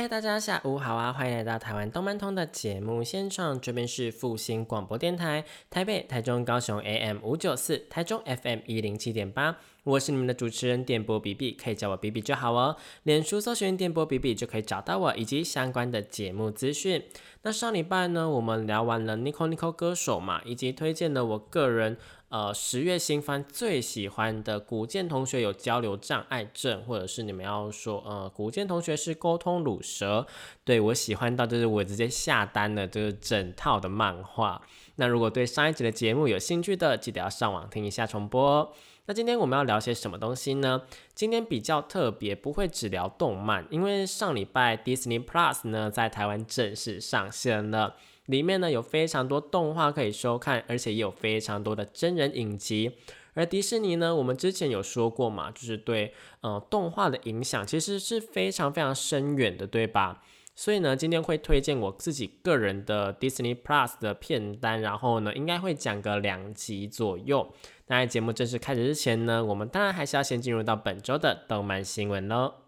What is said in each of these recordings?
嗨，大家下午好啊！欢迎来到台湾动漫通的节目现场，这边是复兴广播电台，台北、台中、高雄 AM 五九四，台中 FM 一零七点八。我是你们的主持人电波比比，可以叫我比比就好哦。脸书搜寻电波比比就可以找到我以及相关的节目资讯。那上礼拜呢，我们聊完了 Nico Nico 歌手嘛，以及推荐了我个人呃十月新番最喜欢的古剑同学有交流障碍症，或者是你们要说呃古剑同学是沟通乳蛇，对我喜欢到就是我直接下单了这个整套的漫画。那如果对上一集的节目有兴趣的，记得要上网听一下重播。那今天我们要聊些什么东西呢？今天比较特别，不会只聊动漫，因为上礼拜 Disney Plus 呢在台湾正式上线了，里面呢有非常多动画可以收看，而且也有非常多的真人影集。而迪士尼呢，我们之前有说过嘛，就是对呃动画的影响其实是非常非常深远的，对吧？所以呢，今天会推荐我自己个人的 Disney Plus 的片单，然后呢，应该会讲个两集左右。那在节目正式开始之前呢，我们当然还是要先进入到本周的动漫新闻喽。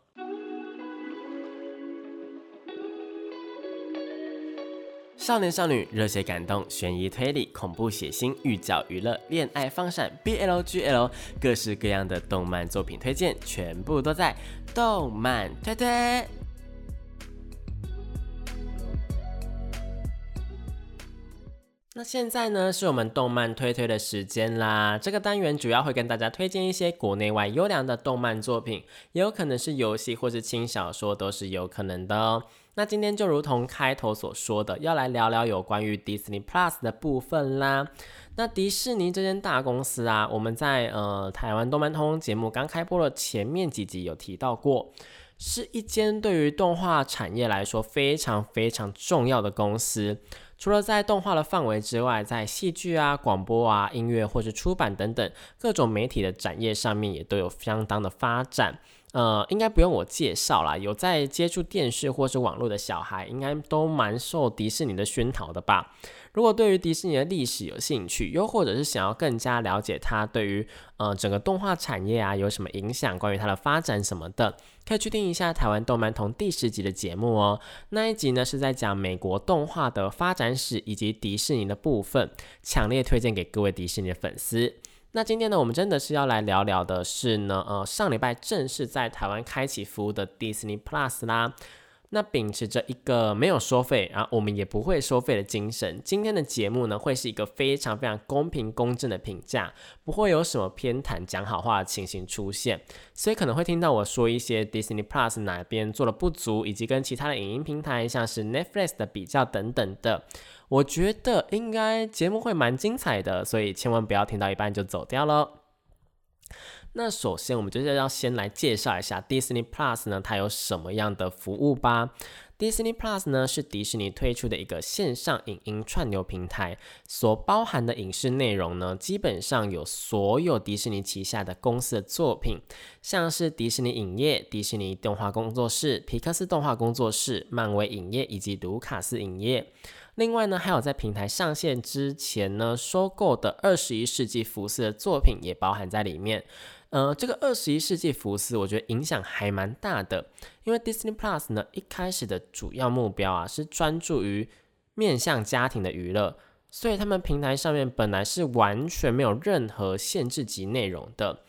少年少女、热血感动、悬疑推理、恐怖血腥、御教娱乐、恋爱放闪、BLGL，各式各样的动漫作品推荐，全部都在动漫推推。那现在呢，是我们动漫推推的时间啦。这个单元主要会跟大家推荐一些国内外优良的动漫作品，也有可能是游戏或是轻小说，都是有可能的哦。那今天就如同开头所说的，要来聊聊有关于 Disney Plus 的部分啦。那迪士尼这间大公司啊，我们在呃台湾动漫通节目刚开播的前面几集有提到过，是一间对于动画产业来说非常非常重要的公司。除了在动画的范围之外，在戏剧啊、广播啊、音乐或是出版等等各种媒体的展业上面，也都有相当的发展。呃，应该不用我介绍啦，有在接触电视或是网络的小孩，应该都蛮受迪士尼的熏陶的吧。如果对于迪士尼的历史有兴趣，又或者是想要更加了解它对于呃整个动画产业啊有什么影响，关于它的发展什么的，可以去听一下台湾动漫通第十集的节目哦。那一集呢是在讲美国动画的发展史以及迪士尼的部分，强烈推荐给各位迪士尼的粉丝。那今天呢，我们真的是要来聊聊的是呢，呃，上礼拜正式在台湾开启服务的 Disney Plus 啦。那秉持着一个没有收费，然后我们也不会收费的精神，今天的节目呢会是一个非常非常公平公正的评价，不会有什么偏袒讲好话的情形出现，所以可能会听到我说一些 Disney Plus 哪边做的不足，以及跟其他的影音平台像是 Netflix 的比较等等的，我觉得应该节目会蛮精彩的，所以千万不要听到一半就走掉喽。那首先，我们就是要先来介绍一下 Disney Plus 呢，它有什么样的服务吧。Disney Plus 呢是迪士尼推出的一个线上影音串流平台，所包含的影视内容呢，基本上有所有迪士尼旗下的公司的作品，像是迪士尼影业、迪士尼动画工作室、皮克斯动画工作室、漫威影业以及卢卡斯影业。另外呢，还有在平台上线之前呢，收购的二十一世纪福斯的作品也包含在里面。呃，这个二十一世纪福斯，我觉得影响还蛮大的，因为 Disney Plus 呢一开始的主要目标啊是专注于面向家庭的娱乐，所以他们平台上面本来是完全没有任何限制级内容的。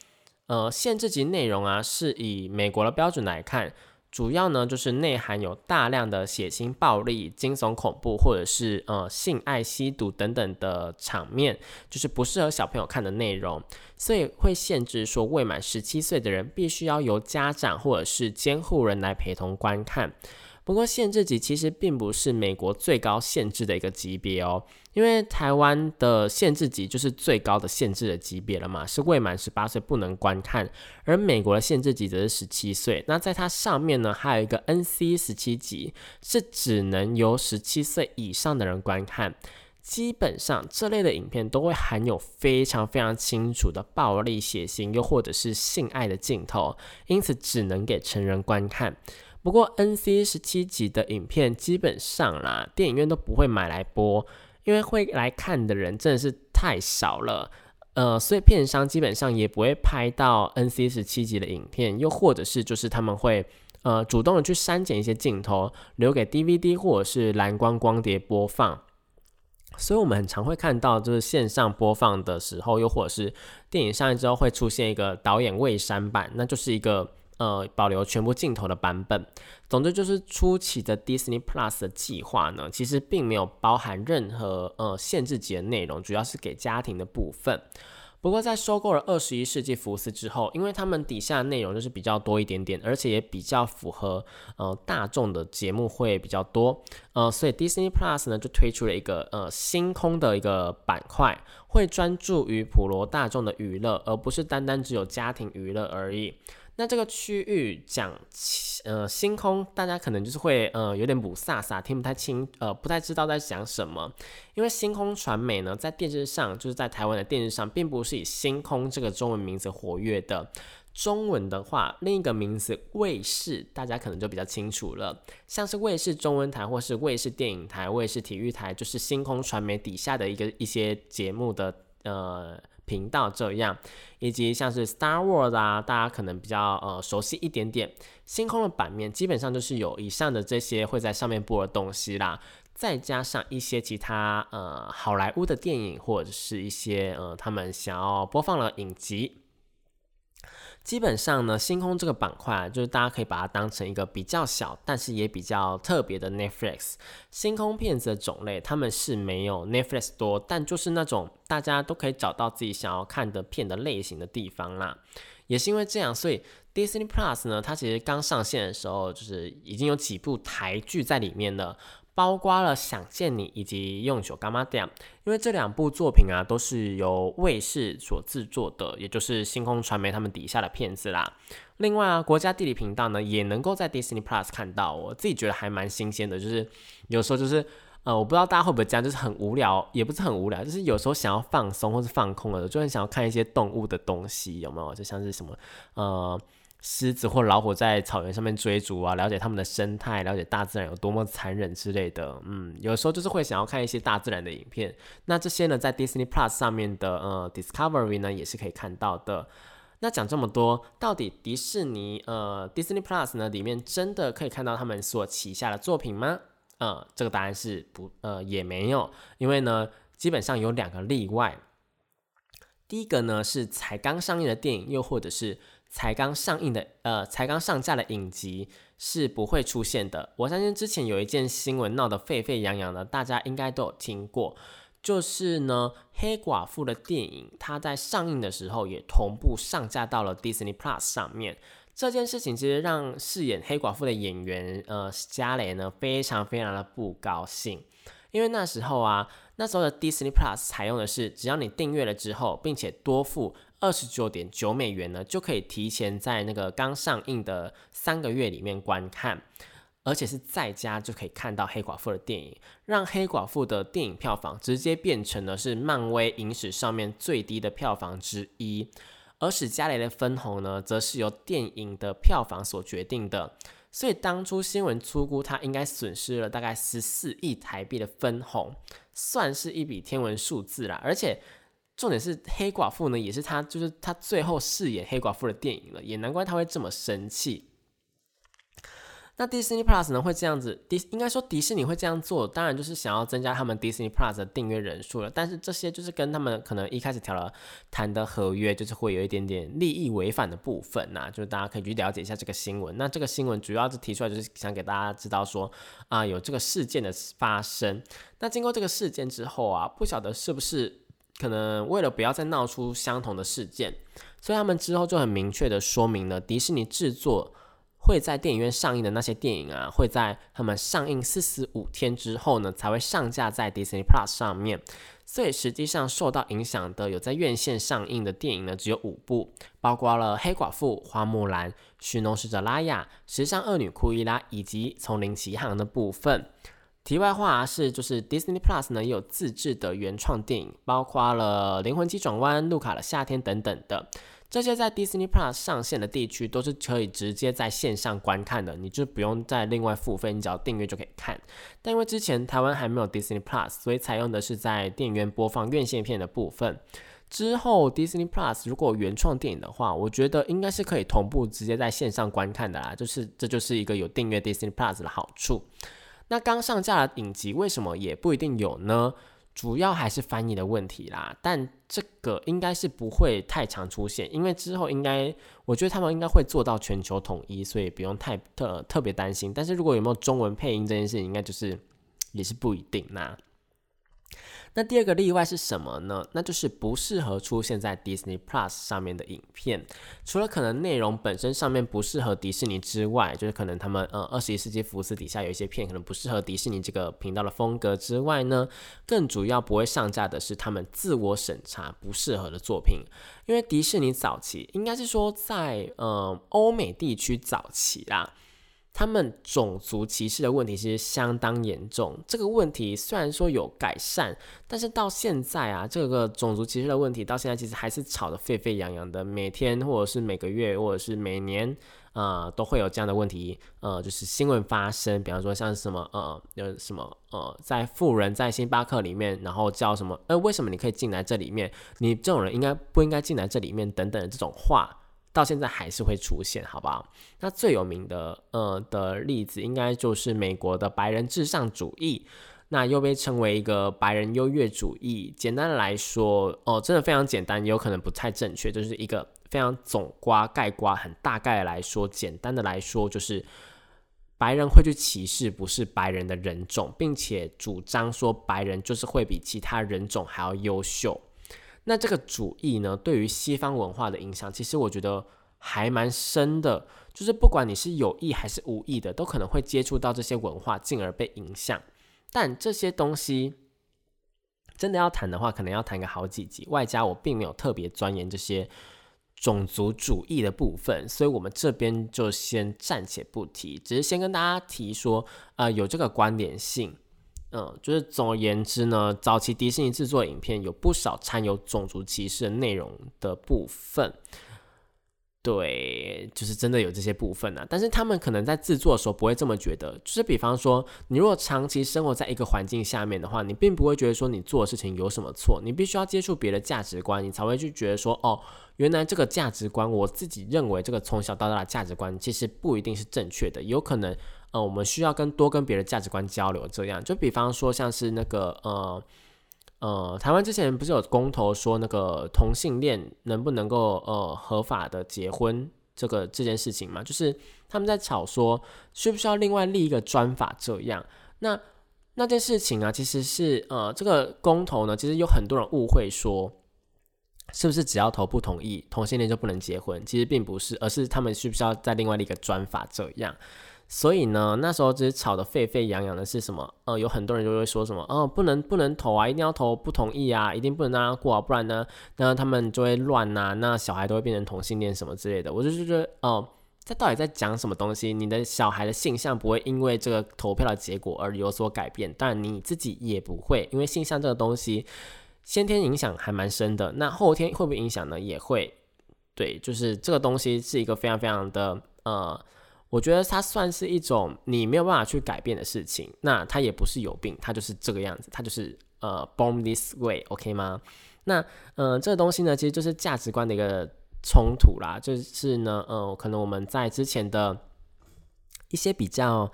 呃，限制级内容啊是以美国的标准来看。主要呢就是内含有大量的血腥、暴力、惊悚、恐怖，或者是呃性爱、吸毒等等的场面，就是不适合小朋友看的内容，所以会限制说未满十七岁的人必须要由家长或者是监护人来陪同观看。不过限制级其实并不是美国最高限制的一个级别哦，因为台湾的限制级就是最高的限制的级别了嘛，是未满十八岁不能观看，而美国的限制级则是十七岁。那在它上面呢，还有一个 NC 十七级，是只能由十七岁以上的人观看。基本上这类的影片都会含有非常非常清楚的暴力、血腥，又或者是性爱的镜头，因此只能给成人观看。不过 NC 十七集的影片基本上啦，电影院都不会买来播，因为会来看的人真的是太少了。呃，所以片商基本上也不会拍到 NC 十七集的影片，又或者是就是他们会呃主动的去删减一些镜头，留给 DVD 或者是蓝光光碟播放。所以我们很常会看到，就是线上播放的时候，又或者是电影上映之后会出现一个导演未删版，那就是一个呃保留全部镜头的版本。总之就是初期的 Disney Plus 的计划呢，其实并没有包含任何呃限制级的内容，主要是给家庭的部分。不过在收购了二十一世纪福斯之后，因为他们底下内容就是比较多一点点，而且也比较符合呃大众的节目会比较多，呃，所以 Disney Plus 呢就推出了一个呃星空的一个板块，会专注于普罗大众的娱乐，而不是单单只有家庭娱乐而已。那这个区域讲，呃，星空，大家可能就是会，呃，有点不飒飒，听不太清，呃，不太知道在讲什么。因为星空传媒呢，在电视上，就是在台湾的电视上，并不是以星空这个中文名字活跃的。中文的话，另一个名字卫视，大家可能就比较清楚了，像是卫视中文台或是卫视电影台、卫视体育台，就是星空传媒底下的一个一些节目的，呃。频道这样，以及像是 Star Wars 啊，大家可能比较呃熟悉一点点。星空的版面基本上就是有以上的这些会在上面播的东西啦，再加上一些其他呃好莱坞的电影或者是一些呃他们想要播放的影集。基本上呢，星空这个板块就是大家可以把它当成一个比较小，但是也比较特别的 Netflix。星空片子的种类，他们是没有 Netflix 多，但就是那种大家都可以找到自己想要看的片的类型的地方啦。也是因为这样，所以 Disney Plus 呢，它其实刚上线的时候，就是已经有几部台剧在里面了。包括了《想见你》以及《用酒干妈店》，因为这两部作品啊，都是由卫视所制作的，也就是星空传媒他们底下的片子啦。另外啊，国家地理频道呢，也能够在 Disney Plus 看到。我自己觉得还蛮新鲜的，就是有时候就是呃，我不知道大家会不会这样，就是很无聊，也不是很无聊，就是有时候想要放松或是放空了，就很想要看一些动物的东西，有没有？就像是什么呃。狮子或老虎在草原上面追逐啊，了解他们的生态，了解大自然有多么残忍之类的。嗯，有时候就是会想要看一些大自然的影片。那这些呢，在 Disney Plus 上面的呃 Discovery 呢，也是可以看到的。那讲这么多，到底迪士尼呃 Disney Plus 呢里面真的可以看到他们所旗下的作品吗？呃，这个答案是不呃也没有，因为呢，基本上有两个例外。第一个呢是才刚上映的电影，又或者是。才刚上映的，呃，才刚上架的影集是不会出现的。我相信之前有一件新闻闹得沸沸扬扬的，大家应该都有听过，就是呢，黑寡妇的电影，它在上映的时候也同步上架到了 Disney Plus 上面。这件事情其实让饰演黑寡妇的演员，呃，加雷呢，非常非常的不高兴，因为那时候啊，那时候的 Disney Plus 采用的是，只要你订阅了之后，并且多付。二十九点九美元呢，就可以提前在那个刚上映的三个月里面观看，而且是在家就可以看到黑寡妇的电影，让黑寡妇的电影票房直接变成了是漫威影史上面最低的票房之一，而史嘉蕾的分红呢，则是由电影的票房所决定的，所以当初新闻粗估，他应该损失了大概十四亿台币的分红，算是一笔天文数字啦，而且。重点是黑寡妇呢，也是他，就是他最后饰演黑寡妇的电影了，也难怪他会这么生气。那 Disney Plus 呢会这样子，迪应该说迪士尼会这样做，当然就是想要增加他们 Disney Plus 的订阅人数了。但是这些就是跟他们可能一开始调了谈的合约，就是会有一点点利益违反的部分呐。就是大家可以去了解一下这个新闻。那这个新闻主要是提出来，就是想给大家知道说啊，有这个事件的发生。那经过这个事件之后啊，不晓得是不是。可能为了不要再闹出相同的事件，所以他们之后就很明确的说明了，迪士尼制作会在电影院上映的那些电影啊，会在他们上映四十五天之后呢，才会上架在 Disney Plus 上面。所以实际上受到影响的有在院线上映的电影呢，只有五部，包括了《黑寡妇》《花木兰》《寻龙使者拉雅》《时尚恶女库伊拉》以及《丛林奇航》的部分。题外话是，就是 Disney Plus 呢也有自制的原创电影，包括了《灵魂急转弯》、《路卡的夏天》等等的。这些在 Disney Plus 上线的地区都是可以直接在线上观看的，你就不用再另外付费，你只要订阅就可以看。但因为之前台湾还没有 Disney Plus，所以采用的是在电影院播放院线片的部分。之后 Disney Plus 如果原创电影的话，我觉得应该是可以同步直接在线上观看的啦。就是这就是一个有订阅 Disney Plus 的好处。那刚上架的影集为什么也不一定有呢？主要还是翻译的问题啦。但这个应该是不会太常出现，因为之后应该我觉得他们应该会做到全球统一，所以不用太特特别担心。但是如果有没有中文配音这件事情，应该就是也是不一定那。那第二个例外是什么呢？那就是不适合出现在 Disney Plus 上面的影片，除了可能内容本身上面不适合迪士尼之外，就是可能他们呃二十一世纪福斯底下有一些片可能不适合迪士尼这个频道的风格之外呢，更主要不会上架的是他们自我审查不适合的作品，因为迪士尼早期应该是说在呃欧美地区早期啦。他们种族歧视的问题其实相当严重。这个问题虽然说有改善，但是到现在啊，这个种族歧视的问题到现在其实还是吵得沸沸扬扬的。每天或者是每个月或者是每年，呃，都会有这样的问题，呃，就是新闻发生。比方说像什么，呃，有什么，呃，在富人在星巴克里面，然后叫什么，呃，为什么你可以进来这里面？你这种人应该不应该进来这里面？等等的这种话。到现在还是会出现，好不好？那最有名的呃的例子，应该就是美国的白人至上主义，那又被称为一个白人优越主义。简单的来说，哦，真的非常简单，也有可能不太正确，就是一个非常总瓜概瓜，很大概来说，简单的来说，就是白人会去歧视不是白人的人种，并且主张说白人就是会比其他人种还要优秀。那这个主义呢，对于西方文化的影响，其实我觉得还蛮深的。就是不管你是有意还是无意的，都可能会接触到这些文化，进而被影响。但这些东西真的要谈的话，可能要谈个好几集。外加我并没有特别钻研这些种族主义的部分，所以我们这边就先暂且不提，只是先跟大家提说，呃，有这个关联性。嗯，就是总而言之呢，早期迪士尼制作影片有不少掺有种族歧视内容的部分，对，就是真的有这些部分呢。但是他们可能在制作的时候不会这么觉得，就是比方说，你如果长期生活在一个环境下面的话，你并不会觉得说你做的事情有什么错，你必须要接触别的价值观，你才会去觉得说，哦，原来这个价值观，我自己认为这个从小到大的价值观，其实不一定是正确的，有可能。呃，我们需要跟多跟别的价值观交流，这样就比方说像是那个呃呃，台湾之前不是有公投说那个同性恋能不能够呃合法的结婚这个这件事情嘛？就是他们在吵说需不需要另外立一个专法这样。那那件事情啊，其实是呃这个公投呢，其实有很多人误会说是不是只要投不同意同性恋就不能结婚？其实并不是，而是他们需不需要再另外立一个专法这样。所以呢，那时候只是吵得沸沸扬扬的是什么？呃，有很多人就会说什么，哦，不能不能投啊，一定要投不同意啊，一定不能让他过啊，不然呢，那他们就会乱呐，那小孩都会变成同性恋什么之类的。我就是觉得，哦，这到底在讲什么东西？你的小孩的性向不会因为这个投票的结果而有所改变，但你自己也不会，因为性向这个东西先天影响还蛮深的，那后天会不会影响呢？也会，对，就是这个东西是一个非常非常的呃。我觉得它算是一种你没有办法去改变的事情，那它也不是有病，它就是这个样子，它就是呃 born this way，OK 吗？那嗯这个东西呢，其实就是价值观的一个冲突啦，就是呢呃可能我们在之前的一些比较。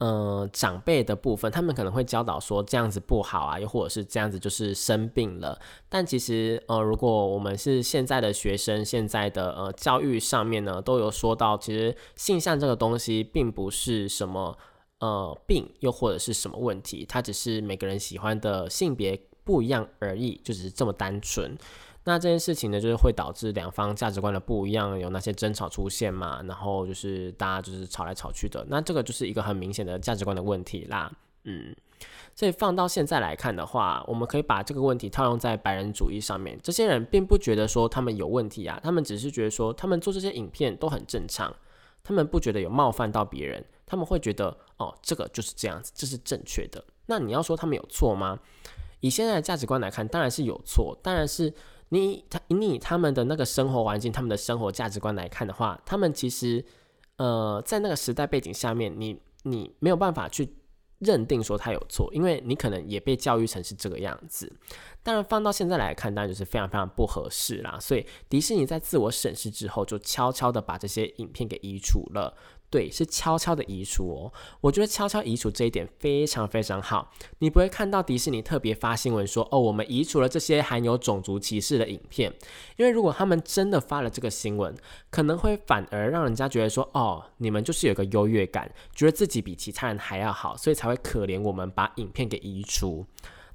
呃，长辈的部分，他们可能会教导说这样子不好啊，又或者是这样子就是生病了。但其实，呃，如果我们是现在的学生，现在的呃教育上面呢，都有说到，其实性向这个东西并不是什么呃病，又或者是什么问题，它只是每个人喜欢的性别不一样而已，就只是这么单纯。那这件事情呢，就是会导致两方价值观的不一样，有那些争吵出现嘛，然后就是大家就是吵来吵去的，那这个就是一个很明显的价值观的问题啦，嗯，所以放到现在来看的话，我们可以把这个问题套用在白人主义上面，这些人并不觉得说他们有问题啊，他们只是觉得说他们做这些影片都很正常，他们不觉得有冒犯到别人。他们会觉得哦，这个就是这样子，这是正确的。那你要说他们有错吗？以现在的价值观来看，当然是有错。当然是你他你他们的那个生活环境，他们的生活价值观来看的话，他们其实呃在那个时代背景下面，你你没有办法去认定说他有错，因为你可能也被教育成是这个样子。当然放到现在来看，当然就是非常非常不合适啦。所以迪士尼在自我审视之后，就悄悄的把这些影片给移除了。对，是悄悄的移除哦。我觉得悄悄移除这一点非常非常好。你不会看到迪士尼特别发新闻说，哦，我们移除了这些含有种族歧视的影片。因为如果他们真的发了这个新闻，可能会反而让人家觉得说，哦，你们就是有个优越感，觉得自己比其他人还要好，所以才会可怜我们把影片给移除。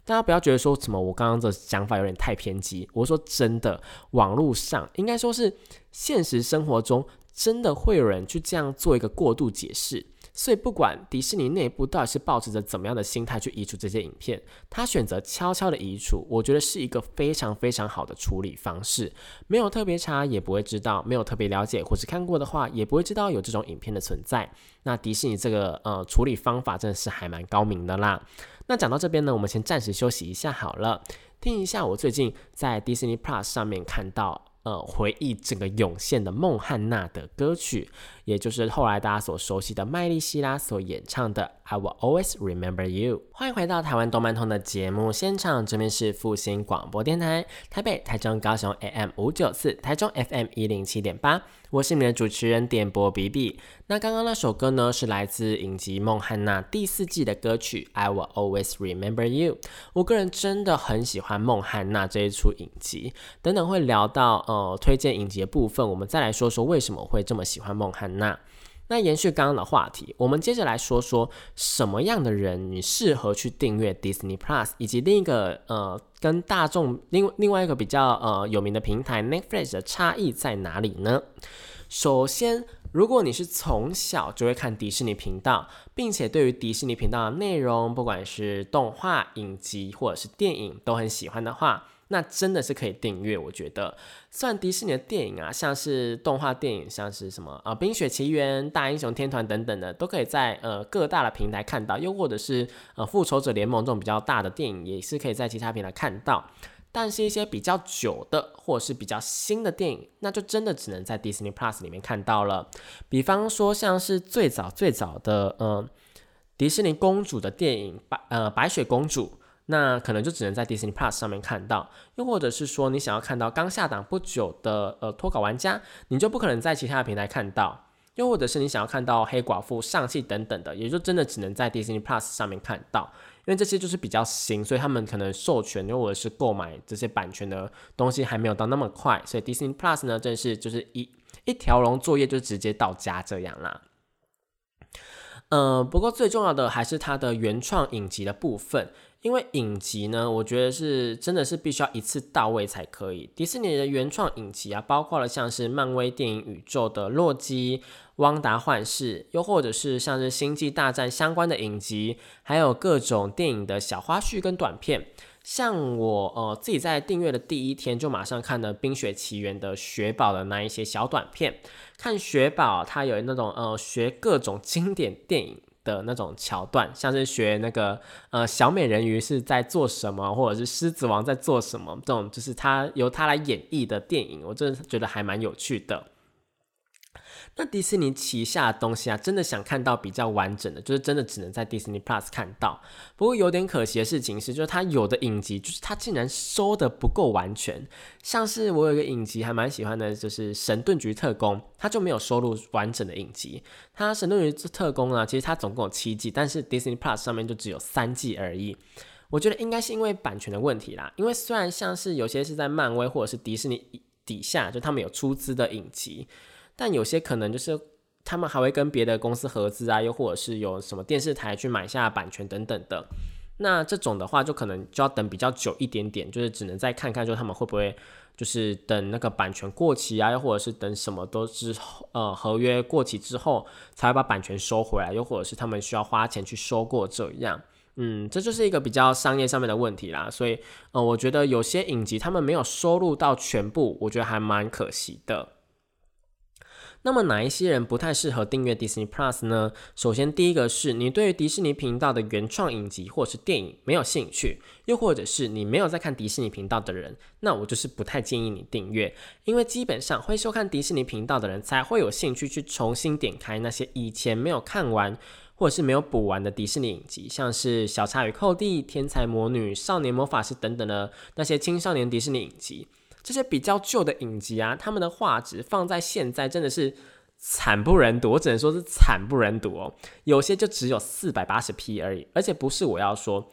大家不要觉得说什么我刚刚的想法有点太偏激。我说真的，网络上应该说是现实生活中。真的会有人去这样做一个过度解释，所以不管迪士尼内部到底是抱持着怎么样的心态去移除这些影片，他选择悄悄的移除，我觉得是一个非常非常好的处理方式。没有特别查也不会知道，没有特别了解或是看过的话，也不会知道有这种影片的存在。那迪士尼这个呃处理方法真的是还蛮高明的啦。那讲到这边呢，我们先暂时休息一下好了，听一下我最近在 Disney Plus 上面看到。呃，回忆整个涌现的孟汉娜的歌曲，也就是后来大家所熟悉的麦莉希拉所演唱的《I Will Always Remember You》。欢迎回到台湾动漫通的节目现场，这边是复兴广播电台，台北、台中、高雄 AM 五九四，台中 FM 一零七点八。我是你们的主持人点播比比。那刚刚那首歌呢，是来自影集《梦汉娜》第四季的歌曲《I Will Always Remember You》。我个人真的很喜欢《梦汉娜》这一出影集。等等会聊到呃推荐影集的部分，我们再来说说为什么会这么喜欢《梦汉娜》。那那延续刚刚的话题，我们接着来说说什么样的人你适合去订阅 Disney Plus，以及另一个呃跟大众另另外一个比较呃有名的平台 Netflix 的差异在哪里呢？首先，如果你是从小就会看迪士尼频道，并且对于迪士尼频道的内容，不管是动画、影集或者是电影都很喜欢的话，那真的是可以订阅。我觉得，虽然迪士尼的电影啊，像是动画电影，像是什么呃《冰雪奇缘》《大英雄天团》等等的，都可以在呃各大的平台看到。又或者是呃《复仇者联盟》这种比较大的电影，也是可以在其他平台看到。但是，一些比较久的或者是比较新的电影，那就真的只能在 Disney Plus 里面看到了。比方说，像是最早最早的呃迪士尼公主的电影白呃白雪公主，那可能就只能在 Disney Plus 上面看到。又或者是说，你想要看到刚下档不久的呃脱稿玩家，你就不可能在其他的平台看到。又或者是你想要看到黑寡妇上戏等等的，也就真的只能在 Disney Plus 上面看到。因为这些就是比较新，所以他们可能授权又或者是购买这些版权的东西还没有到那么快，所以 Disney Plus 呢，真是就是一一条龙作业就直接到家这样啦。呃，不过最重要的还是它的原创影集的部分。因为影集呢，我觉得是真的是必须要一次到位才可以。迪士尼的原创影集啊，包括了像是漫威电影宇宙的洛基、汪达幻视，又或者是像是星际大战相关的影集，还有各种电影的小花絮跟短片。像我呃自己在订阅的第一天，就马上看了《冰雪奇缘》的雪宝的那一些小短片，看雪宝他有那种呃学各种经典电影。的那种桥段，像是学那个呃小美人鱼是在做什么，或者是狮子王在做什么，这种就是他由他来演绎的电影，我真的觉得还蛮有趣的。那迪士尼旗下的东西啊，真的想看到比较完整的，就是真的只能在迪士尼 Plus 看到。不过有点可惜的事情是，就是它有的影集，就是它竟然收的不够完全。像是我有一个影集还蛮喜欢的，就是《神盾局特工》，它就没有收录完整的影集。它《神盾局特工》呢，其实它总共有七季，但是 Disney Plus 上面就只有三季而已。我觉得应该是因为版权的问题啦。因为虽然像是有些是在漫威或者是迪士尼底下，就他们有出资的影集。但有些可能就是他们还会跟别的公司合资啊，又或者是有什么电视台去买下版权等等的。那这种的话，就可能就要等比较久一点点，就是只能再看看，就他们会不会就是等那个版权过期啊，又或者是等什么都之后，呃，合约过期之后才会把版权收回来，又或者是他们需要花钱去收购这样。嗯，这就是一个比较商业上面的问题啦。所以，呃，我觉得有些影集他们没有收录到全部，我觉得还蛮可惜的。那么哪一些人不太适合订阅 Disney Plus 呢？首先，第一个是你对于迪士尼频道的原创影集或是电影没有兴趣，又或者是你没有在看迪士尼频道的人，那我就是不太建议你订阅，因为基本上会收看迪士尼频道的人才会有兴趣去重新点开那些以前没有看完或者是没有补完的迪士尼影集，像是《小茶与寇弟》《天才魔女》《少年魔法师》等等的那些青少年迪士尼影集。这些比较旧的影集啊，他们的画质放在现在真的是惨不忍睹，我只能说是惨不忍睹哦。有些就只有四百八十 P 而已，而且不是我要说，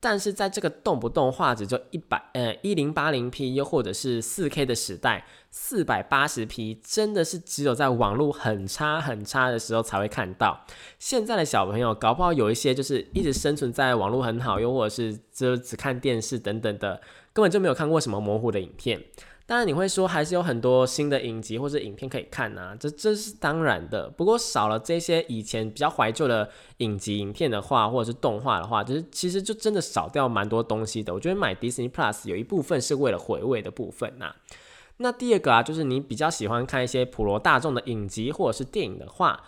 但是在这个动不动画质就一百呃一零八零 P，又或者是四 K 的时代，四百八十 P 真的是只有在网络很差很差的时候才会看到。现在的小朋友搞不好有一些就是一直生存在网络很好，又或者是就只看电视等等的。根本就没有看过什么模糊的影片，当然你会说还是有很多新的影集或者影片可以看呐，这这是当然的。不过少了这些以前比较怀旧的影集影片的话，或者是动画的话，就是其实就真的少掉蛮多东西的。我觉得买 Disney Plus 有一部分是为了回味的部分呐。那第二个啊，就是你比较喜欢看一些普罗大众的影集或者是电影的话。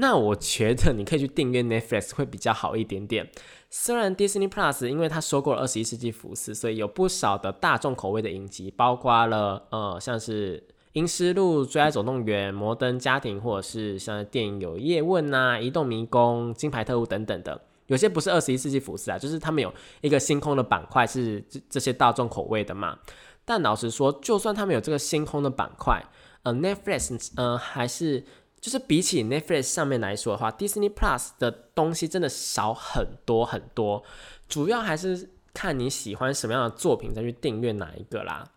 那我觉得你可以去订阅 Netflix 会比较好一点点。虽然 Disney Plus 因为它收购了二十一世纪福斯，所以有不少的大众口味的影集，包括了呃像是《阴尸路》《追爱总动员》《摩登家庭》，或者是像电影有《叶问》呐，《移动迷宫》《金牌特务》等等的。有些不是二十一世纪福斯啊，就是他们有一个星空的板块是这这些大众口味的嘛。但老实说，就算他们有这个星空的板块，呃，Netflix 呃还是。就是比起 Netflix 上面来说的话，Disney Plus 的东西真的少很多很多，主要还是看你喜欢什么样的作品再去订阅哪一个啦。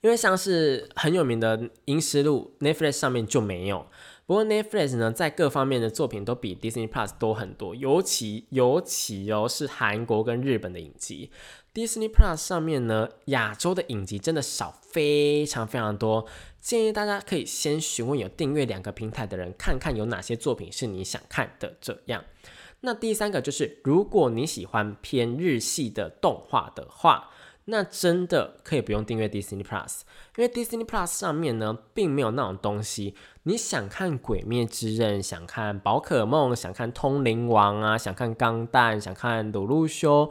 因为像是很有名的《银石录》，Netflix 上面就没有。不过 Netflix 呢，在各方面的作品都比 Disney Plus 多很多，尤其尤其哦是韩国跟日本的影集。Disney Plus 上面呢，亚洲的影集真的少非常非常多。建议大家可以先询问有订阅两个平台的人，看看有哪些作品是你想看的。这样，那第三个就是，如果你喜欢偏日系的动画的话，那真的可以不用订阅 Disney Plus，因为 Disney Plus 上面呢，并没有那种东西。你想看《鬼灭之刃》，想看《宝可梦》，想看《通灵王》啊，想看《钢弹》，想看《鲁鲁修》，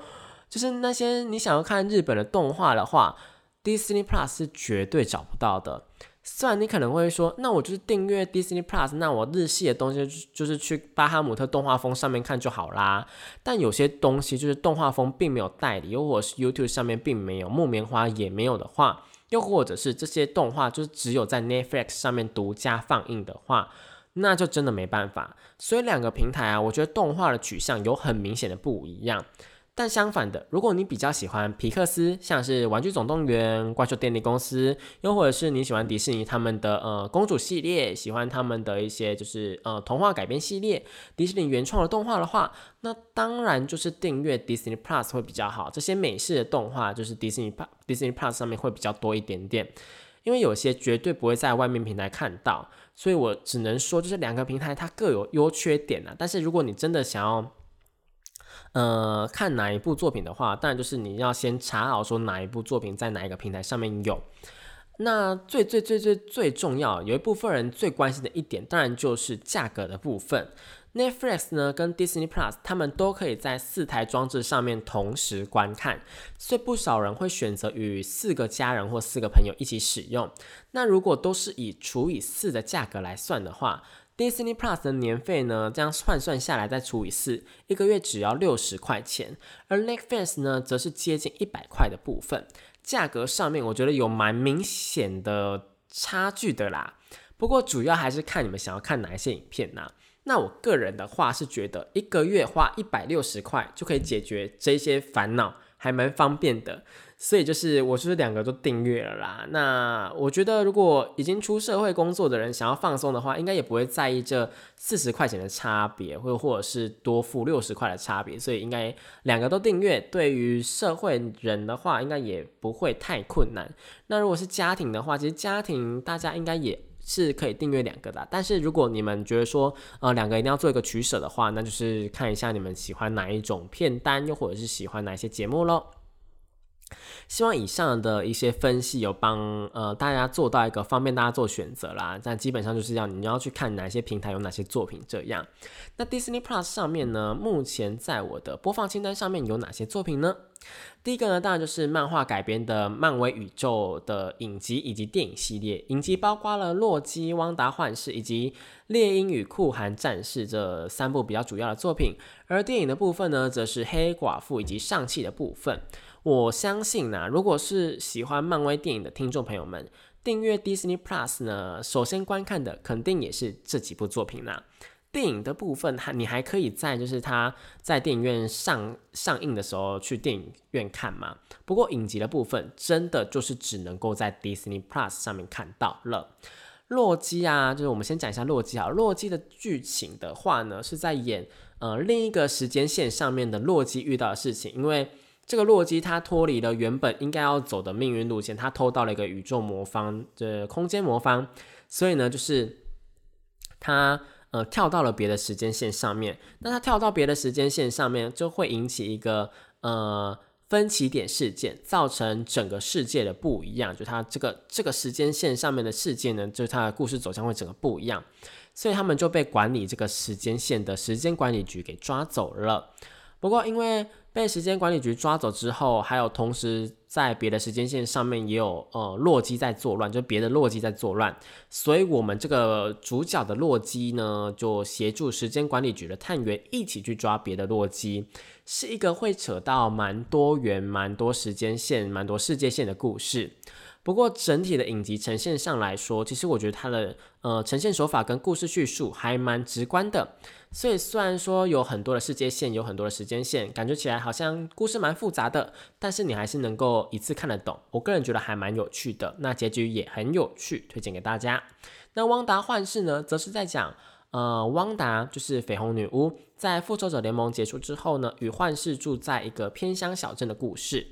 就是那些你想要看日本的动画的话，Disney Plus 是绝对找不到的。虽然你可能会说，那我就是订阅 Disney Plus，那我日系的东西就是去巴哈姆特动画风上面看就好啦。但有些东西就是动画风并没有代理，又或者是 YouTube 上面并没有木棉花也没有的话，又或者是这些动画就是只有在 Netflix 上面独家放映的话，那就真的没办法。所以两个平台啊，我觉得动画的取向有很明显的不一样。但相反的，如果你比较喜欢皮克斯，像是《玩具总动员》、怪兽电力公司，又或者是你喜欢迪士尼他们的呃公主系列，喜欢他们的一些就是呃童话改编系列，迪士尼原创的动画的话，那当然就是订阅 Disney Plus 会比较好。这些美式的动画就是 Disney Disney Plus 上面会比较多一点点，因为有些绝对不会在外面平台看到，所以我只能说就是两个平台它各有优缺点啊。但是如果你真的想要，呃，看哪一部作品的话，当然就是你要先查好说哪一部作品在哪一个平台上面有。那最最最最最重要，有一部分人最关心的一点，当然就是价格的部分。Netflix 呢跟 Disney Plus，他们都可以在四台装置上面同时观看，所以不少人会选择与四个家人或四个朋友一起使用。那如果都是以除以四的价格来算的话，Disney Plus 的年费呢，这样换算下来再除以四，一个月只要六十块钱。而 Netflix 呢，则是接近一百块的部分，价格上面我觉得有蛮明显的差距的啦。不过主要还是看你们想要看哪一些影片呐。那我个人的话是觉得，一个月花一百六十块就可以解决这些烦恼，还蛮方便的。所以就是我就是两个都订阅了啦。那我觉得如果已经出社会工作的人想要放松的话，应该也不会在意这四十块钱的差别，或或者是多付六十块的差别。所以应该两个都订阅，对于社会人的话，应该也不会太困难。那如果是家庭的话，其实家庭大家应该也是可以订阅两个的。但是如果你们觉得说呃两个一定要做一个取舍的话，那就是看一下你们喜欢哪一种片单，又或者是喜欢哪些节目喽。希望以上的一些分析有帮呃大家做到一个方便大家做选择啦。但基本上就是要你要去看哪些平台有哪些作品这样。那 Disney Plus 上面呢，目前在我的播放清单上面有哪些作品呢？第一个呢，当然就是漫画改编的漫威宇宙的影集以及电影系列。影集包括了《洛基》《汪达幻视》以及《猎鹰与酷寒战士》这三部比较主要的作品。而电影的部分呢，则是《黑寡妇》以及《上汽》的部分。我相信呢，如果是喜欢漫威电影的听众朋友们，订阅 Disney Plus 呢，首先观看的肯定也是这几部作品啦。电影的部分，还你还可以在就是它在电影院上上映的时候去电影院看嘛。不过影集的部分，真的就是只能够在 Disney Plus 上面看到了。洛基啊，就是我们先讲一下洛基啊。洛基的剧情的话呢，是在演呃另一个时间线上面的洛基遇到的事情。因为这个洛基他脱离了原本应该要走的命运路线，他偷到了一个宇宙魔方的空间魔方，所以呢，就是他。呃，跳到了别的时间线上面，那他跳到别的时间线上面，就会引起一个呃分歧点事件，造成整个世界的不一样。就他这个这个时间线上面的事件呢，就是他的故事走向会整个不一样，所以他们就被管理这个时间线的时间管理局给抓走了。不过因为被时间管理局抓走之后，还有同时在别的时间线上面也有呃洛基在作乱，就别的洛基在作乱，所以我们这个主角的洛基呢，就协助时间管理局的探员一起去抓别的洛基，是一个会扯到蛮多元、蛮多时间线、蛮多世界线的故事。不过整体的影集呈现上来说，其实我觉得它的呃呈现手法跟故事叙述还蛮直观的。所以虽然说有很多的世界线，有很多的时间线，感觉起来好像故事蛮复杂的，但是你还是能够一次看得懂。我个人觉得还蛮有趣的，那结局也很有趣，推荐给大家。那汪达幻视呢，则是在讲。呃，汪达就是绯红女巫，在复仇者联盟结束之后呢，与幻视住在一个偏乡小镇的故事。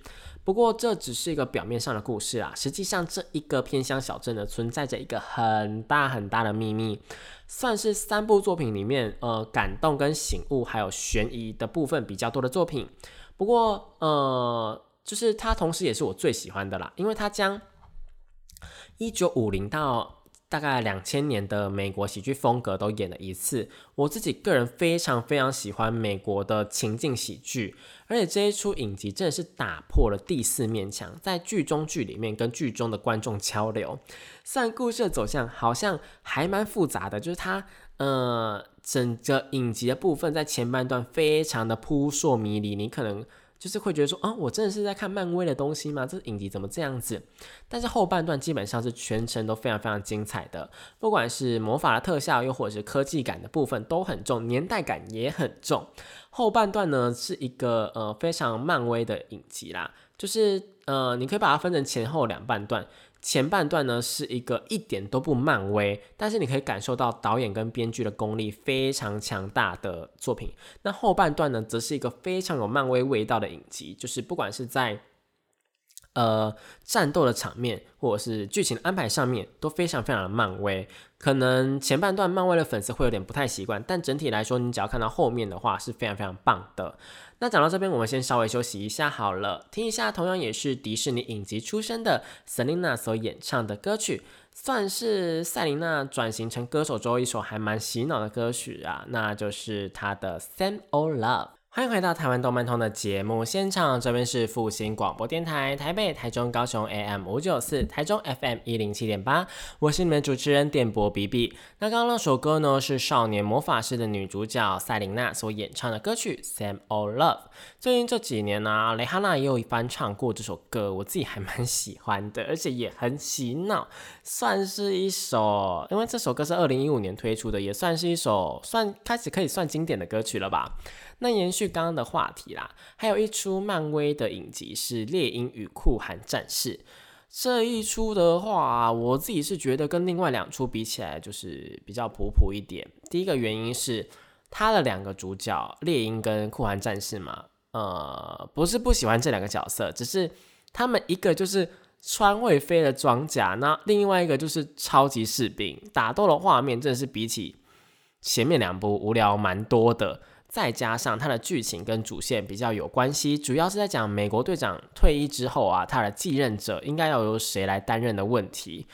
不过这只是一个表面上的故事啊，实际上这一个偏乡小镇呢，存在着一个很大很大的秘密，算是三部作品里面呃感动跟醒悟还有悬疑的部分比较多的作品。不过呃，就是它同时也是我最喜欢的啦，因为它将一九五零到大概两千年的美国喜剧风格都演了一次，我自己个人非常非常喜欢美国的情境喜剧，而且这一出影集真的是打破了第四面墙，在剧中剧里面跟剧中的观众交流。虽然故事的走向好像还蛮复杂的，就是它呃整个影集的部分在前半段非常的扑朔迷离，你可能。就是会觉得说啊，我真的是在看漫威的东西吗？这影集怎么这样子？但是后半段基本上是全程都非常非常精彩的，不管是魔法的特效，又或者是科技感的部分都很重，年代感也很重。后半段呢是一个呃非常漫威的影集啦，就是呃你可以把它分成前后两半段。前半段呢是一个一点都不漫威，但是你可以感受到导演跟编剧的功力非常强大的作品。那后半段呢，则是一个非常有漫威味道的影集，就是不管是在呃战斗的场面，或者是剧情安排上面，都非常非常的漫威。可能前半段漫威的粉丝会有点不太习惯，但整体来说，你只要看到后面的话，是非常非常棒的。那讲到这边，我们先稍微休息一下好了，听一下同样也是迪士尼影集出身的 Selina 所演唱的歌曲，算是赛琳娜转型成歌手之后一首还蛮洗脑的歌曲啊，那就是她的 Same Old Love。欢迎回到台湾动漫通的节目现场，这边是复兴广播电台台北、台中、高雄 AM 五九四，台中 FM 一零七点八，我是你们主持人电波 B B。那刚刚那首歌呢，是少年魔法师的女主角赛琳娜所演唱的歌曲《Same Old Love》。最近这几年呢，蕾哈娜也有一翻唱过这首歌，我自己还蛮喜欢的，而且也很洗脑，算是一首，因为这首歌是二零一五年推出的，也算是一首算开始可以算经典的歌曲了吧。那延续刚刚的话题啦，还有一出漫威的影集是《猎鹰与酷寒战士》。这一出的话，我自己是觉得跟另外两出比起来，就是比较普普一点。第一个原因是他的两个主角猎鹰跟酷寒战士嘛，呃，不是不喜欢这两个角色，只是他们一个就是穿会飞的装甲，那另外一个就是超级士兵，打斗的画面真的是比起前面两部无聊蛮多的。再加上它的剧情跟主线比较有关系，主要是在讲美国队长退役之后啊，他的继任者应该要由谁来担任的问题。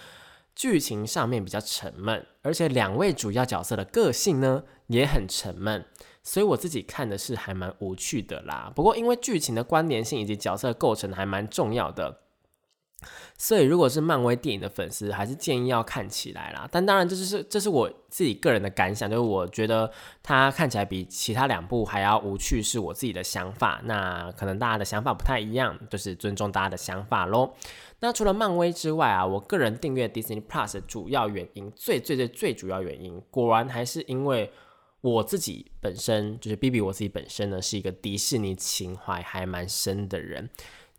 剧情上面比较沉闷，而且两位主要角色的个性呢也很沉闷，所以我自己看的是还蛮无趣的啦。不过因为剧情的关联性以及角色构成还蛮重要的。所以，如果是漫威电影的粉丝，还是建议要看起来啦。但当然，这就是这是我自己个人的感想，就是我觉得它看起来比其他两部还要无趣，是我自己的想法。那可能大家的想法不太一样，就是尊重大家的想法喽。那除了漫威之外啊，我个人订阅 Disney Plus 的主要原因，最最最最主要原因，果然还是因为我自己本身就是 B B，我自己本身呢是一个迪士尼情怀还蛮深的人。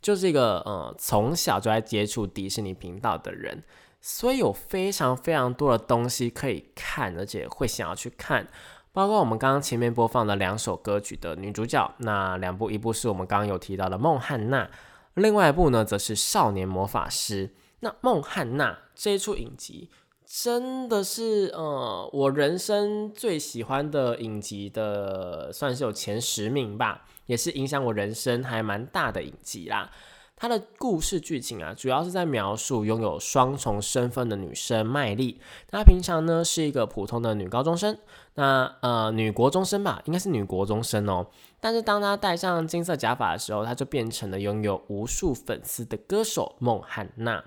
就是一个呃从小就在接触迪士尼频道的人，所以有非常非常多的东西可以看，而且会想要去看。包括我们刚刚前面播放的两首歌曲的女主角，那两部，一部是我们刚刚有提到的《梦汉娜》，另外一部呢则是《少年魔法师》。那《梦汉娜》这一出影集真的是呃我人生最喜欢的影集的，算是有前十名吧。也是影响我人生还蛮大的影集啦。它的故事剧情啊，主要是在描述拥有双重身份的女生麦莉。她平常呢是一个普通的女高中生，那呃女国中生吧，应该是女国中生哦。但是当她戴上金色假发的时候，她就变成了拥有无数粉丝的歌手孟汉娜。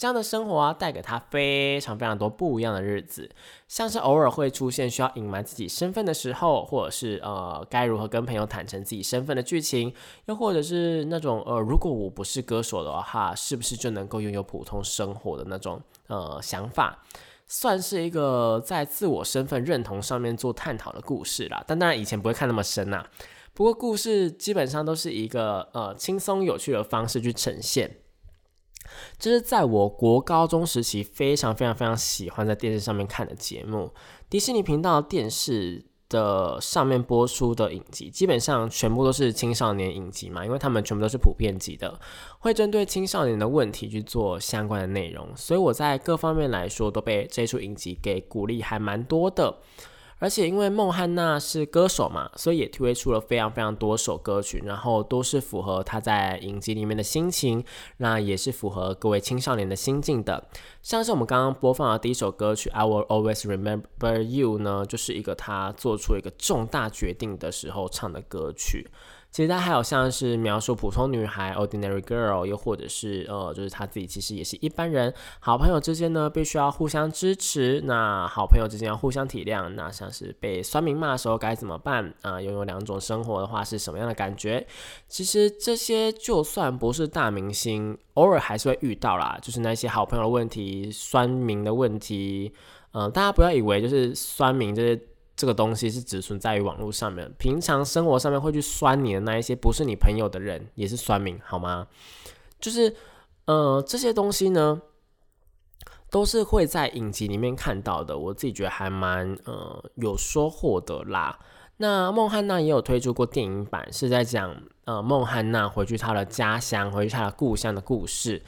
这样的生活啊，带给他非常非常多不一样的日子，像是偶尔会出现需要隐瞒自己身份的时候，或者是呃该如何跟朋友坦诚自己身份的剧情，又或者是那种呃如果我不是歌手的话，是不是就能够拥有普通生活的那种呃想法，算是一个在自我身份认同上面做探讨的故事啦。但当然以前不会看那么深呐，不过故事基本上都是一个呃轻松有趣的方式去呈现。这是在我国高中时期非常非常非常喜欢在电视上面看的节目。迪士尼频道电视的上面播出的影集，基本上全部都是青少年影集嘛，因为他们全部都是普遍级的，会针对青少年的问题去做相关的内容。所以我在各方面来说都被这出影集给鼓励还蛮多的。而且因为孟汉娜是歌手嘛，所以也推出了非常非常多首歌曲，然后都是符合她在影集里面的心情，那也是符合各位青少年的心境的。像是我们刚刚播放的第一首歌曲《I Will Always Remember You》呢，就是一个她做出一个重大决定的时候唱的歌曲。其实他还有像是描述普通女孩 （ordinary girl），又或者是呃，就是他自己其实也是一般人。好朋友之间呢，必须要互相支持。那好朋友之间要互相体谅。那像是被酸民骂的时候该怎么办啊？拥有两种生活的话是什么样的感觉？其实这些就算不是大明星，偶尔还是会遇到啦。就是那些好朋友的问题、酸民的问题。嗯，大家不要以为就是酸民这些。这个东西是只存在于网络上面，平常生活上面会去酸你的那一些不是你朋友的人，也是酸民，好吗？就是，呃，这些东西呢，都是会在影集里面看到的。我自己觉得还蛮呃有收获的啦。那孟汉娜也有推出过电影版，是在讲呃孟汉娜回去她的家乡，回去她的故乡的故事。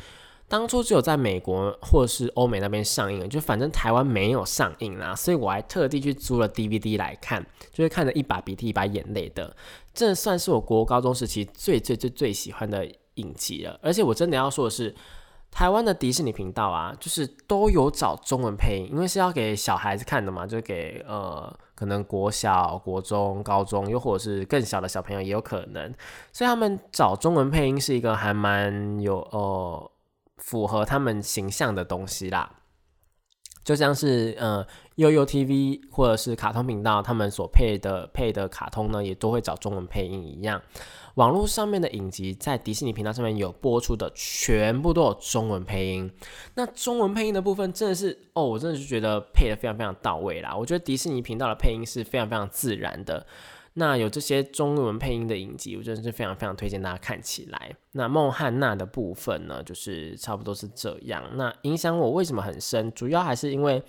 当初只有在美国或者是欧美那边上映，就反正台湾没有上映啦，所以我还特地去租了 DVD 来看，就是看着一把鼻涕一把眼泪的，这算是我国高中时期最最最最喜欢的影集了。而且我真的要说的是，台湾的迪士尼频道啊，就是都有找中文配音，因为是要给小孩子看的嘛，就是给呃可能国小、国中、高中，又或者是更小的小朋友也有可能，所以他们找中文配音是一个还蛮有呃。符合他们形象的东西啦，就像是呃悠悠 TV 或者是卡通频道，他们所配的配的卡通呢，也都会找中文配音一样。网络上面的影集在迪士尼频道上面有播出的，全部都有中文配音。那中文配音的部分真的是哦，我真的是觉得配的非常非常到位啦。我觉得迪士尼频道的配音是非常非常自然的。那有这些中文配音的影集，我真的是非常非常推荐大家看起来。那孟汉娜的部分呢，就是差不多是这样。那影响我为什么很深，主要还是因为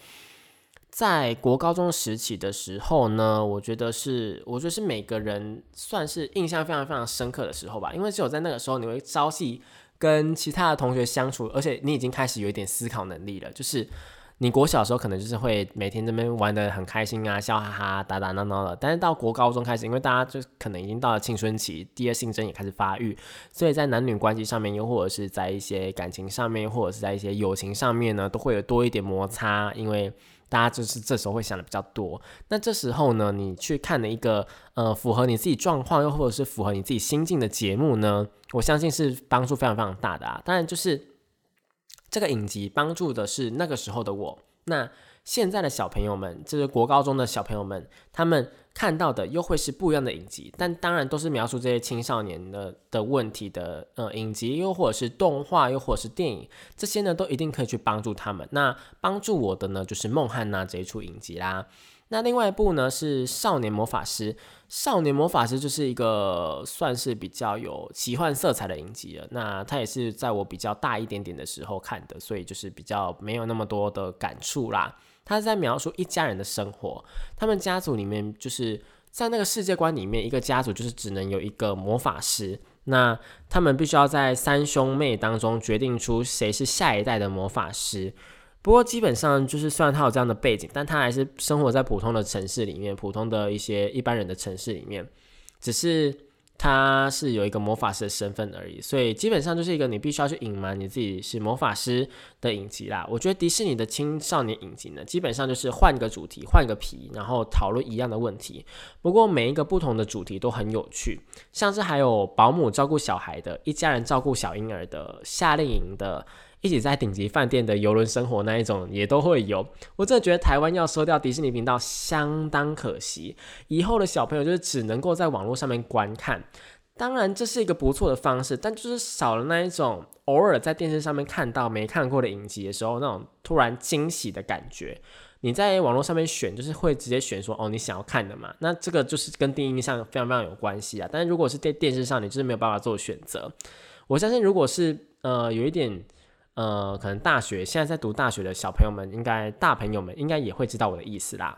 在国高中时期的时候呢，我觉得是，我觉得是每个人算是印象非常非常深刻的时候吧。因为只有在那个时候，你会朝夕跟其他的同学相处，而且你已经开始有一点思考能力了，就是。你国小时候可能就是会每天这边玩的很开心啊，笑哈哈、打打闹闹的。但是到国高中开始，因为大家就可能已经到了青春期，第二性征也开始发育，所以在男女关系上面，又或者是在一些感情上面，或者是在一些友情上面呢，都会有多一点摩擦，因为大家就是这时候会想的比较多。那这时候呢，你去看了一个呃符合你自己状况，又或者是符合你自己心境的节目呢，我相信是帮助非常非常大的啊。当然就是。这个影集帮助的是那个时候的我，那现在的小朋友们，就是国高中的小朋友们，他们看到的又会是不一样的影集，但当然都是描述这些青少年的的问题的，呃，影集又或者是动画，又或者是电影，这些呢都一定可以去帮助他们。那帮助我的呢，就是《梦汉娜》这一出影集啦。那另外一部呢是《少年魔法师》，《少年魔法师》就是一个算是比较有奇幻色彩的影集了。那它也是在我比较大一点点的时候看的，所以就是比较没有那么多的感触啦。他在描述一家人的生活，他们家族里面就是在那个世界观里面，一个家族就是只能有一个魔法师，那他们必须要在三兄妹当中决定出谁是下一代的魔法师。不过基本上就是，虽然他有这样的背景，但他还是生活在普通的城市里面，普通的一些一般人的城市里面，只是他是有一个魔法师的身份而已。所以基本上就是一个你必须要去隐瞒你自己是魔法师的影集啦。我觉得迪士尼的青少年影集呢，基本上就是换个主题，换个皮，然后讨论一样的问题。不过每一个不同的主题都很有趣，像是还有保姆照顾小孩的，一家人照顾小婴儿的，夏令营的。一起在顶级饭店的游轮生活那一种也都会有，我真的觉得台湾要收掉迪士尼频道相当可惜。以后的小朋友就是只能够在网络上面观看，当然这是一个不错的方式，但就是少了那一种偶尔在电视上面看到没看过的影集的时候那种突然惊喜的感觉。你在网络上面选，就是会直接选说哦你想要看的嘛，那这个就是跟定义上非常非常有关系啊。但是如果是在电视上，你就是没有办法做选择。我相信如果是呃有一点。呃，可能大学现在在读大学的小朋友们，应该大朋友们应该也会知道我的意思啦。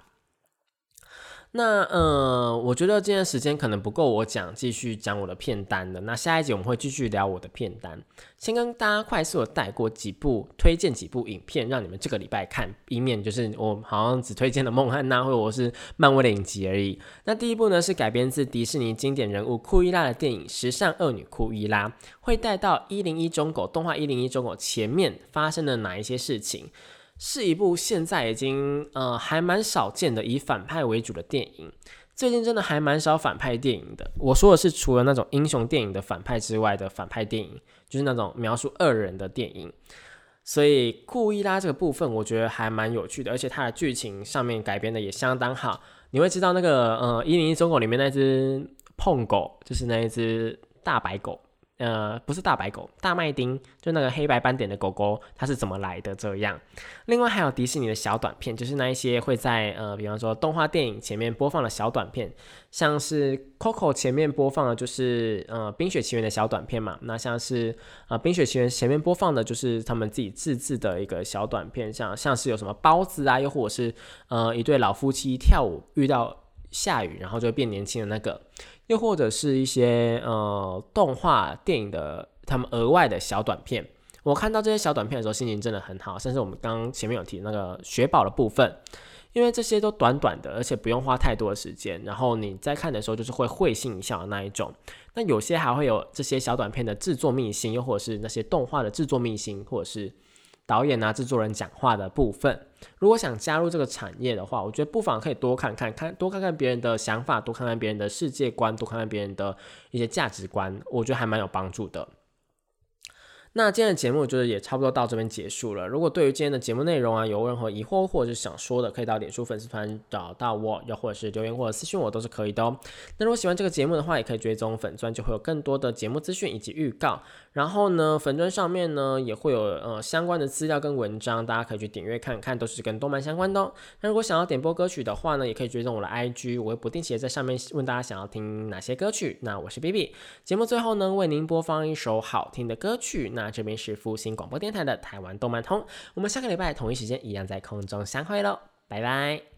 那呃，我觉得今天时间可能不够我讲，继续讲我的片单的。那下一集我们会继续聊我的片单。先跟大家快速的带过几部，推荐几部影片，让你们这个礼拜看，以免就是我好像只推荐了梦汉娜或者我是漫威的影集而已。那第一部呢是改编自迪士尼经典人物库伊拉的电影《时尚恶女库伊拉》，会带到一零一中狗动画一零一中狗前面发生了哪一些事情。是一部现在已经呃还蛮少见的以反派为主的电影。最近真的还蛮少反派电影的。我说的是除了那种英雄电影的反派之外的反派电影，就是那种描述恶人的电影。所以库伊拉这个部分，我觉得还蛮有趣的，而且它的剧情上面改编的也相当好。你会知道那个呃一零一中狗里面那只碰狗，就是那一只大白狗。呃，不是大白狗，大麦丁，就那个黑白斑点的狗狗，它是怎么来的？这样。另外还有迪士尼的小短片，就是那一些会在呃，比方说动画电影前面播放的小短片，像是 Coco 前面播放的就是呃冰雪奇缘的小短片嘛。那像是呃冰雪奇缘前面播放的就是他们自己自制的一个小短片，像像是有什么包子啊，又或者是呃一对老夫妻跳舞遇到下雨，然后就变年轻的那个。又或者是一些呃动画电影的他们额外的小短片，我看到这些小短片的时候，心情真的很好。甚至我们刚前面有提那个雪宝的部分，因为这些都短短的，而且不用花太多的时间，然后你在看的时候就是会会心一笑的那一种。那有些还会有这些小短片的制作秘辛，又或者是那些动画的制作秘辛，或者是。导演啊，制作人讲话的部分，如果想加入这个产业的话，我觉得不妨可以多看看，看多看看别人的想法，多看看别人的世界观，多看看别人的一些价值观，我觉得还蛮有帮助的。那今天的节目就是也差不多到这边结束了。如果对于今天的节目内容啊有任何疑惑或者是想说的，可以到脸书粉丝团找到我，又或者是留言或者私信我都是可以的哦。那如果喜欢这个节目的话，也可以追踪粉钻，就会有更多的节目资讯以及预告。然后呢，粉钻上面呢也会有呃相关的资料跟文章，大家可以去点阅看看，都是跟动漫相关的。哦那如果想要点播歌曲的话呢，也可以追踪我的 IG，我会不定期的在上面问大家想要听哪些歌曲。那我是 B B，节目最后呢为您播放一首好听的歌曲。那这边是复兴广播电台的台湾动漫通，我们下个礼拜同一时间一样在空中相会喽，拜拜。